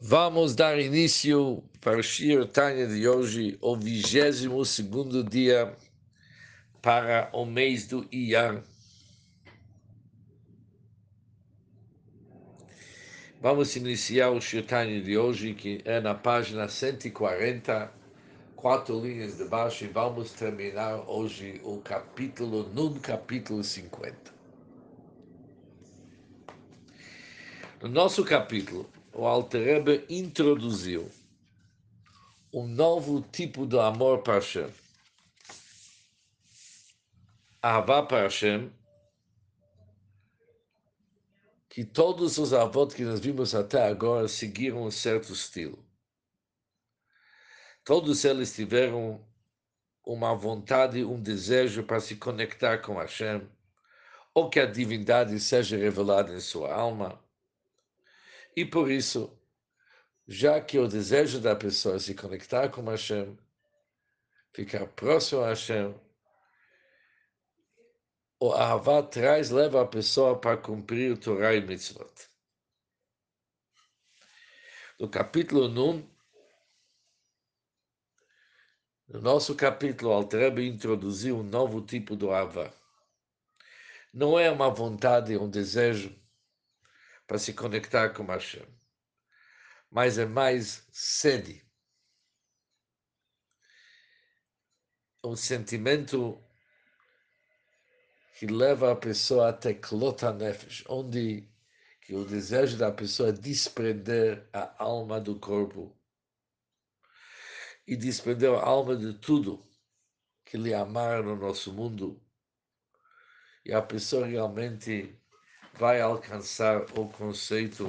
Vamos dar início para o Shir Tanya de hoje, o 22 dia para o mês do Iyar. Vamos iniciar o Shir Tanya de hoje, que é na página 140, quatro linhas de baixo, e vamos terminar hoje o capítulo, no capítulo 50. No nosso capítulo, o Alter introduziu um novo tipo de amor para Hashem. Ahavá para Hashem, que todos os avós que nós vimos até agora seguiram um certo estilo. Todos eles tiveram uma vontade, um desejo para se conectar com Hashem, ou que a divindade seja revelada em sua alma, e por isso, já que o desejo da pessoa é se conectar com Hashem, ficar próximo a Hashem, o Ahavá traz, leva a pessoa para cumprir o Torah e Mitzvot. No capítulo 1, no nosso capítulo, Altrebe introduziu um novo tipo de Ahavá. Não é uma vontade, um desejo para se conectar com Hashem. Mas é mais sede. Um sentimento que leva a pessoa até Klota Nefesh, onde que o desejo da pessoa é desprender a alma do corpo e desprender a alma de tudo que lhe amar no nosso mundo. E a pessoa realmente vai alcançar o conceito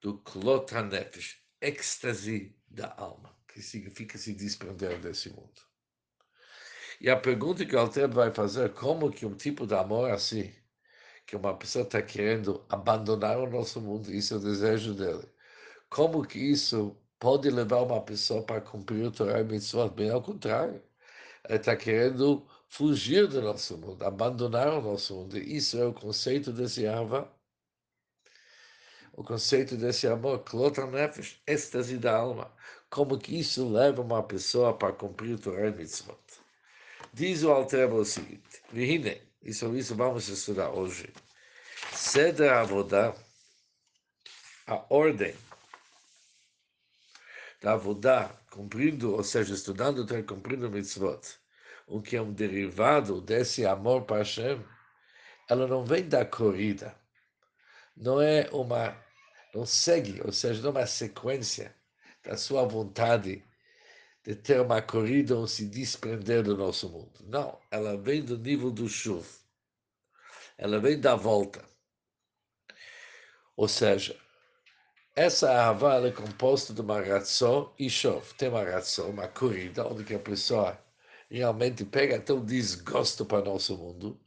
do Klot HaNefesh, êxtase da alma, que significa se desprender desse mundo. E a pergunta que o Alter vai fazer, como que um tipo de amor assim, que uma pessoa está querendo abandonar o nosso mundo, isso é o desejo dele, como que isso pode levar uma pessoa para cumprir o Torah e Mitzvot? Bem ao contrário, ele está querendo fugir do nosso mundo, abandonar o nosso mundo. Isso é o conceito desse Ava. O conceito desse amor, Klotan Nefesh, êxtase da alma. Como que isso leva uma pessoa para cumprir o Torah e Mitzvot. Diz o Altrebo o seguinte, Vihine, isso, isso vamos estudar hoje. Seder Avodá, a ordem da Avodá, cumprindo, ou seja, estudando cumprindo Mitzvot, o que é um derivado desse amor para Hashem, ela não vem da corrida. Não é uma. Não segue, ou seja, não é uma sequência da sua vontade de ter uma corrida ou se desprender do nosso mundo. Não, ela vem do nível do chuv. Ela vem da volta. Ou seja, essa Ahavá é composta de uma ração e chove. Tem uma ração, uma corrida, onde a pessoa realmente pega até o desgosto para nosso mundo,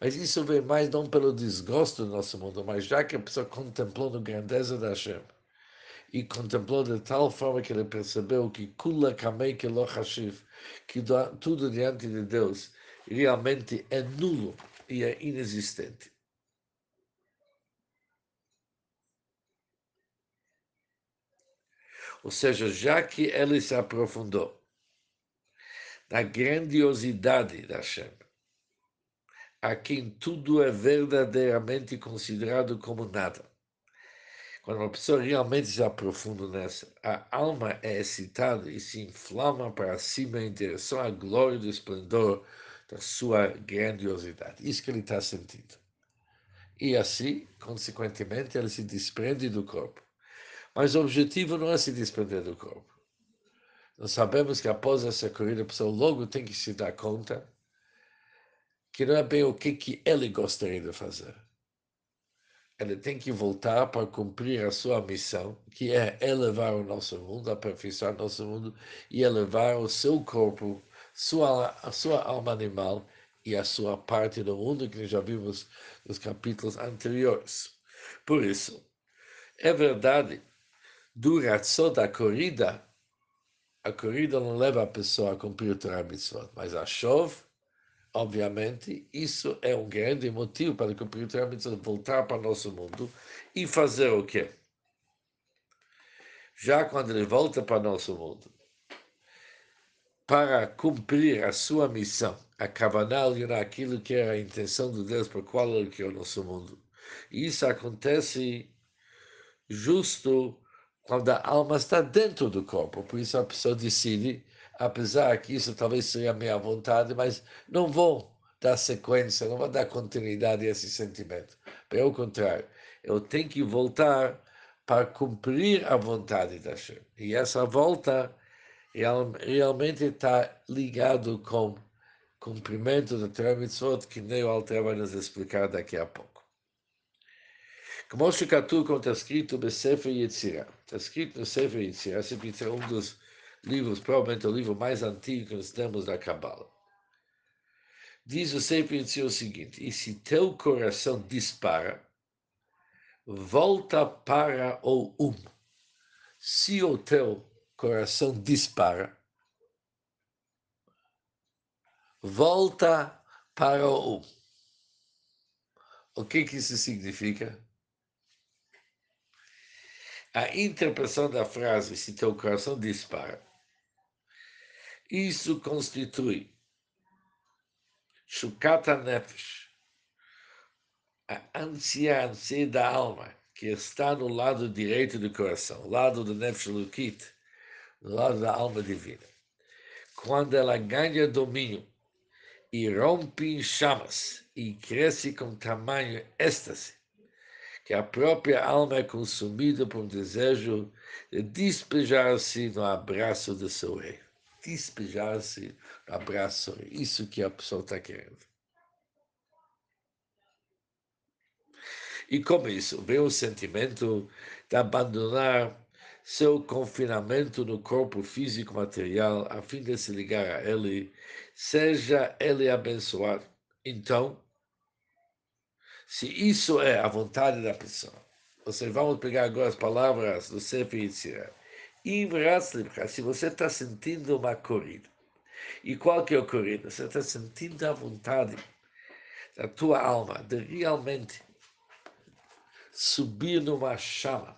mas isso vem mais não pelo desgosto do nosso mundo, mas já que a pessoa contemplou a grandeza da Hashem e contemplou de tal forma que ele percebeu que kula kamei que hashiv, que tudo diante de Deus realmente é nulo e é inexistente. Ou seja, já que ele se aprofundou da grandiosidade da Hashem, a quem tudo é verdadeiramente considerado como nada. Quando uma pessoa realmente se aprofunda nessa, a alma é excitada e se inflama para cima em direção à glória do esplendor da sua grandiosidade. Isso que ele está sentindo. E assim, consequentemente, ele se desprende do corpo. Mas o objetivo não é se desprender do corpo. Nós sabemos que após essa corrida, a pessoa logo tem que se dar conta que não é bem o que, que ele gostaria de fazer. Ele tem que voltar para cumprir a sua missão, que é elevar o nosso mundo, aperfeiçoar nosso mundo e elevar o seu corpo, sua, a sua alma animal e a sua parte do mundo, que já vimos nos capítulos anteriores. Por isso, é verdade, duração da corrida a corrida não leva a pessoa a cumprir o Torah Mitzvot, mas a chove, obviamente, isso é um grande motivo para cumprir o Torah Mitzvot, voltar para o nosso mundo e fazer o quê? já quando ele volta para nosso mundo, para cumprir a sua missão, a Kavaná aquilo que era a intenção de Deus para qual ele criou o nosso mundo. E isso acontece justo quando a alma está dentro do corpo. Por isso a pessoa decide, apesar que isso talvez seja a minha vontade, mas não vou dar sequência, não vou dar continuidade a esse sentimento. Pelo contrário, eu tenho que voltar para cumprir a vontade da Hashem. E essa volta realmente está ligado com cumprimento da Torah Mitzvot, que nem o Alter vai nos explicar daqui a pouco. Como Shikatu, como está escrito, Besefer Yetzirah. Está escrito no Sefer Yetzirah, esse é um dos livros, provavelmente o livro mais antigo que nós temos da Kabbalah. Diz o Sefer Yetzirah o seguinte, e se teu coração dispara, volta para o um. Se o teu coração dispara, volta para o um. O que, que isso significa? A interpretação da frase se teu coração dispara. Isso constitui Shukata Nefesh, a ansiedade da alma, que está no lado direito do coração, lado do Nefesh Lukit, lado da alma divina. Quando ela ganha domínio e rompe em chamas e cresce com tamanho êxtase, que a própria alma é consumida por um desejo de despejar-se no abraço do seu rei. Despejar-se no abraço, isso que a pessoa está querendo. E com isso vem o sentimento de abandonar seu confinamento no corpo físico material a fim de se ligar a ele, seja ele abençoado. Então, se isso é a vontade da pessoa, vamos pegar agora as palavras do Sefer Yitzirah. Se você está sentindo uma corrida, e qual que é a corrida? Você está sentindo a vontade da tua alma de realmente subir numa chama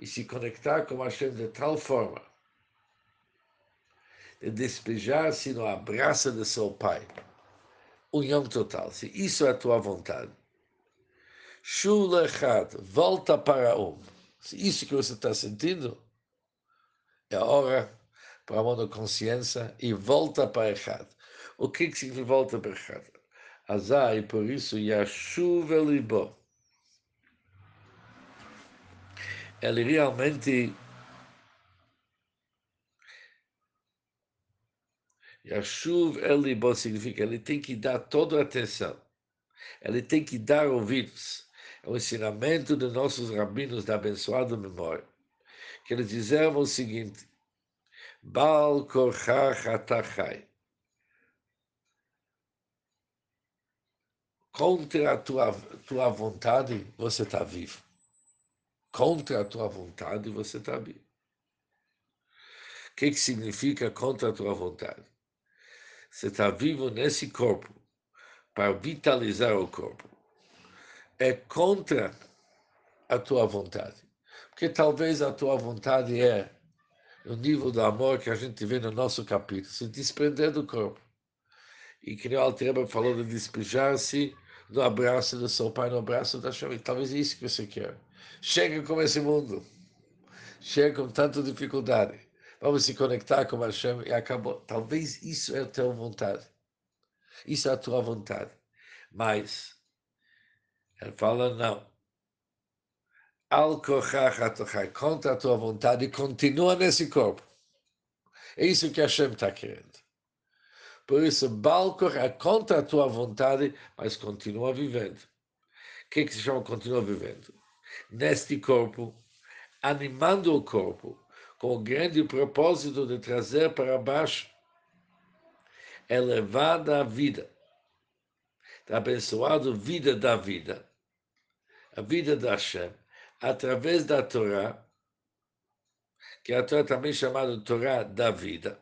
e se conectar com Hashem de tal forma de despejar-se no abraço de seu pai. União total. Se isso é a tua vontade, Shulachat, volta para um. Se isso que você está sentindo, é a hora para a consciência e volta para Echad. O que, que significa volta para Echad? Azar, e por isso, Yashuv Elibo. Ele realmente Yashuv Elibo significa ele tem que dar toda a atenção. Ele tem que dar ouvidos é o ensinamento de nossos rabinos da abençoada memória, que eles diziam o seguinte, Baal Korchach Atachai, contra a tua, tua vontade, você está vivo. Contra a tua vontade, você está vivo. O que, que significa contra a tua vontade? Você está vivo nesse corpo para vitalizar o corpo é contra a tua vontade. Porque talvez a tua vontade é o nível do amor que a gente vê no nosso capítulo, se desprender do corpo. E que o Altreba falou de despejar-se no abraço do seu pai, no abraço da chave. Talvez é isso que você quer. Chega com esse mundo. Chega com tanta dificuldade. Vamos se conectar com Hashem e acabou. Talvez isso é a tua vontade. Isso é a tua vontade. Mas ele fala, não. Al contra a tua vontade, continua nesse corpo. É isso que Hashem está querendo. Por isso, Balcor é contra a tua vontade, mas continua vivendo. O que, que se chama continua vivendo? Neste corpo, animando o corpo, com o grande propósito de trazer para baixo elevada a vida, da abençoada vida da vida. A vida da Hashem através da Torá, que a Torá também chamada Torá da vida,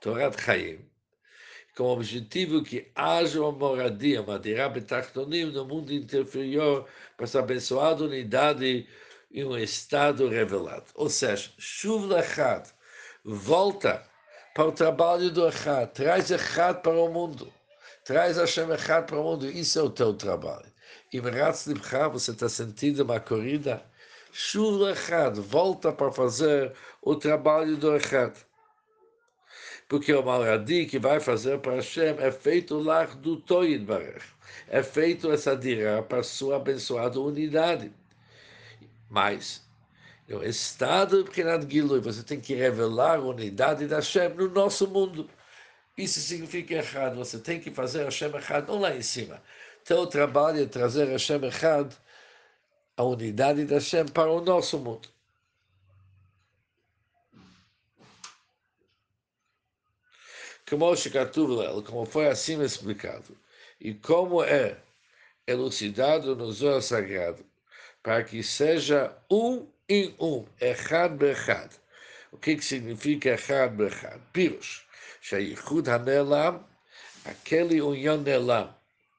Torá de Chaim, com o objetivo que haja uma moradia, uma dirá no mundo inferior, para essa abençoada unidade em um estado revelado. Ou seja, Shuv Lechad, volta para o trabalho do Echad, traz Echad para o mundo, traz Hashem Echad para o mundo, isso é o teu trabalho. E Meratz Libcha, você está sentindo uma corrida? Shuv Lechad, volta para fazer o trabalho do Echad. Porque o Malradi que vai fazer para Hashem é feito lá do Toid Barech. É feito essa dirá para sua abençoada unidade. Mas, no estado de Gilui, você tem que revelar a unidade da Hashem no nosso mundo. Isso significa errado. Você tem que fazer Hashem errado, não lá em cima. Teu trabalho é trazer Hashem errado, a unidade da Hashem para o nosso mundo. como como foi assim explicado, e como é elucidado no Zohar Sagrado, para que seja um em um, Echad Bechad. O que, que significa Echad Bechad? Pirush, Shayichud Hanelam, aquele união Nelam,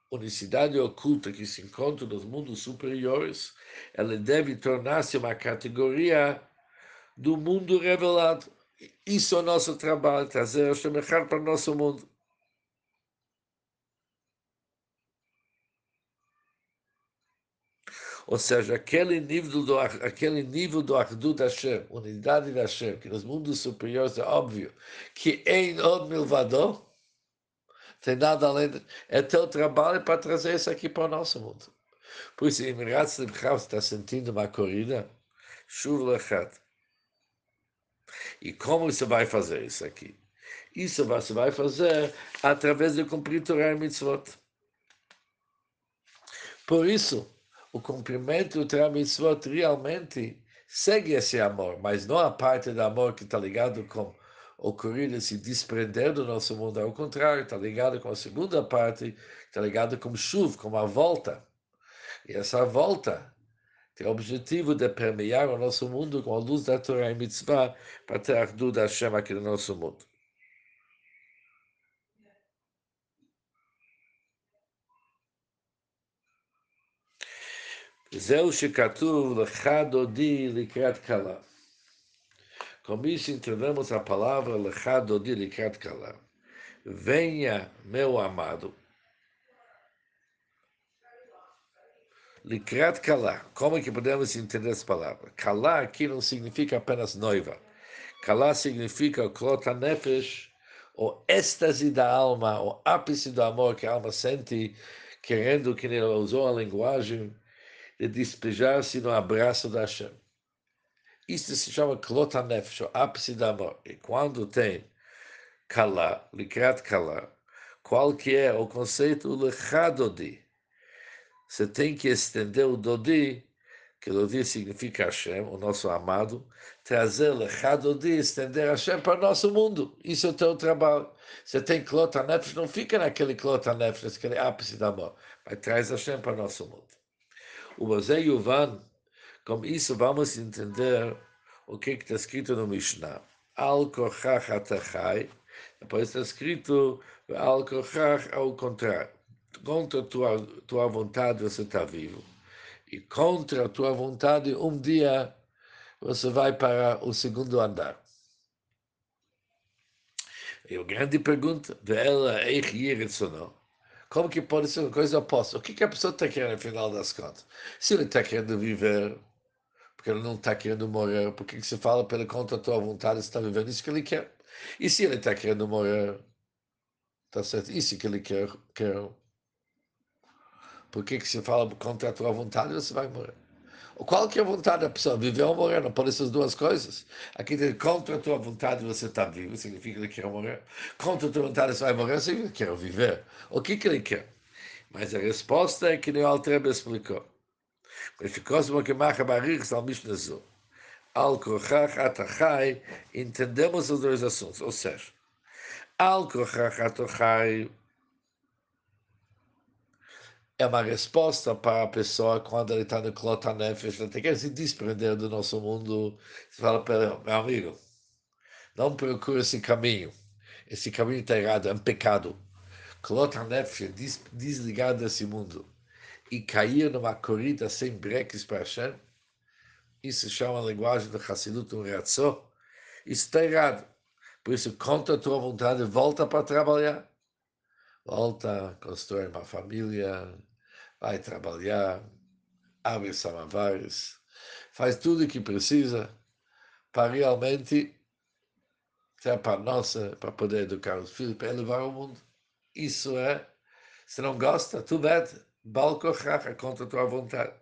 unicidade oculta que se encontra nos mundos superiores, ela deve tornar-se uma categoria do mundo revelado. Isso é o nosso trabalho, trazer Hashem para o nosso mundo. Ou seja, aquele nível do, aquele nível do Ardut Hashem, unidade da Hashem, que nos mundos superiores é óbvio que em od milvador, tem nada além de, é teu trabalho para trazer isso aqui para o nosso mundo. Por isso, em Miratz Libchav está sentindo uma corrida, chuva lechat. E como você vai fazer isso aqui? Isso você vai fazer através de cumprir Torah e Mitzvot. Por isso, o cumprimento do e Mitzvot realmente segue esse amor, mas não a parte do amor que está ligado com o corrido se desprender do nosso mundo, ao contrário, está ligado com a segunda parte, está ligado com chuva, com a volta. E essa volta tem o objetivo de permear o nosso mundo com a luz da Torá e Mitzvah para ter a Hashem aqui no nosso mundo. Zeu Shikatuv Lechadodi Likrat Kalá. Com isso entendemos a palavra Lechadodi Likrat Kalá. Venha, meu amado. Likrat Kalá. Como é que podemos entender essa palavra? Kalá aqui não significa apenas noiva. Kalá significa Klota Nefesh, o êxtase da alma, o ápice do amor que a alma sente, querendo que ele usou a linguagem de despejar-se no abraço da Hashem. Isso se chama Klota Nefesh, o ápice do amor. E quando tem Kala, Likrat Kala, qual que é o conceito Lechadodi? você tem que estender o Dodi, que Dodi significa Hashem, o nosso amado, trazer Lechadodi, estender Hashem para o nosso mundo. Isso é o teu trabalho. Você tem Klota Nefesh, não fica naquele Klota Nefesh, aquele ápice da mão, mas traz Hashem para o nosso mundo. O Mosé Yuvan, com isso vamos entender o que está escrito no Mishnah. Al kochach atachai, depois está escrito al kochach ao contrário contra tua, tua vontade você está vivo. E contra a tua vontade, um dia você vai para o segundo andar. E a grande pergunta, ela é como que pode ser uma coisa oposta? O que, que a pessoa está querendo no final das contas? Se ele está querendo viver, porque ele não está querendo morrer, por que, que você fala pela contra a tua vontade, está vivendo isso que ele quer? E se ele está querendo morrer, está certo? Isso que ele quer, quer porque que se fala contra a tua vontade, você vai morrer. Qual que é a vontade da pessoa? Viver ou morrer? Não pode ser as duas coisas. Aqui tem contra a tua vontade você está vivo, significa que ele quer morrer. Contra a tua vontade você vai morrer, significa que ele quer viver. O que, que ele quer? Mas a resposta é que nem o Altrebe explicou. Al kochach atachai, entendemos os dois assuntos. Ou seja, al kochach atachai é uma resposta para a pessoa quando ele está no Klota Nefesh, ele tem que se desprender do nosso mundo. Você fala para meu amigo, não procure esse caminho. Esse caminho está errado, é um pecado. Klota Nefesh, des, desligar desse mundo e cair numa corrida sem breques para Hashem, Isso chama a linguagem do Hassidut um reação. Isso está errado. Por isso, contra a tua vontade, volta para trabalhar. Volta, constrói uma família, vai trabalhar, abre samavares, faz tudo o que precisa para realmente ter para nossa, para poder educar os filhos, para elevar o mundo. Isso é, se não gosta, tu vete, balcochacha contra a tua vontade.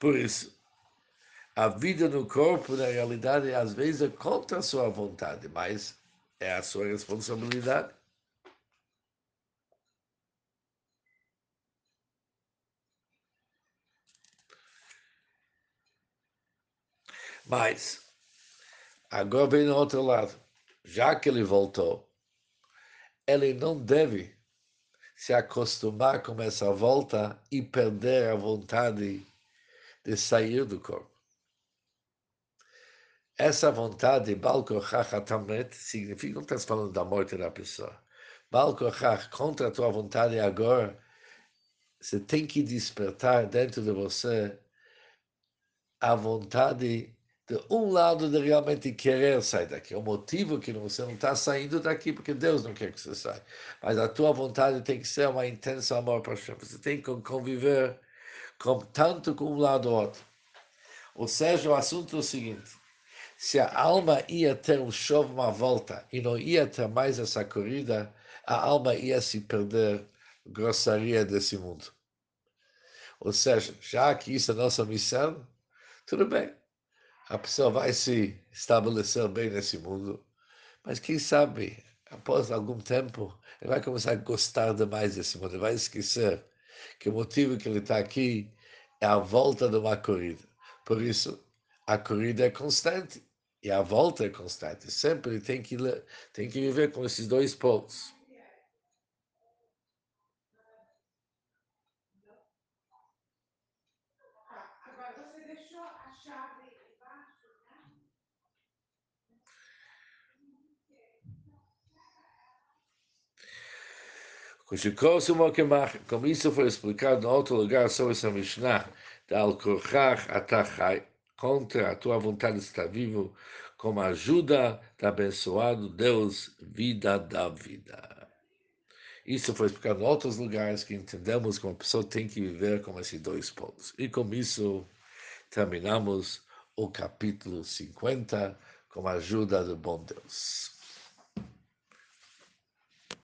Por isso, a vida no corpo, na realidade, às vezes é contra a sua vontade, mas é a sua responsabilidade. Mas, agora vem no outro lado. Já que ele voltou, ele não deve se acostumar com essa volta e perder a vontade de sair do corpo. Essa vontade, Balkochach Atamet, significa, não estás falando da morte da pessoa. Balkochach, contra a tua vontade agora, você tem que despertar dentro de você a vontade de um lado de realmente querer sair daqui. O motivo que você não está saindo daqui porque Deus não quer que você saia. Mas a tua vontade tem que ser uma intensa amor para Hashem. Você tem que conviver com, tanto com um lado ou outro. Ou seja, o assunto é o seguinte: se a alma ia ter um chove uma volta e não ia ter mais essa corrida, a alma ia se perder grossaria desse mundo. Ou seja, já que isso é nossa missão, tudo bem. A pessoa vai se estabelecer bem nesse mundo, mas quem sabe, após algum tempo, ele vai começar a gostar demais desse mundo, ele vai esquecer que o motivo que ele está aqui é a volta de uma corrida. Por isso, a corrida é constante. E a volta é constante. Sempre tem que, tem que viver com esses dois polos. Agora você deixou a chave embaixo, né? Como isso foi explicado em outro lugar sobre essa Mishnah, da Al-Korchach Atachai, contra a tua vontade está vivo, com a ajuda do abençoado Deus, vida da vida. Isso foi explicado em outros lugares que entendemos que uma pessoa tem que viver com esses dois polos. E com isso terminamos o capítulo 50 com a ajuda do bom Deus.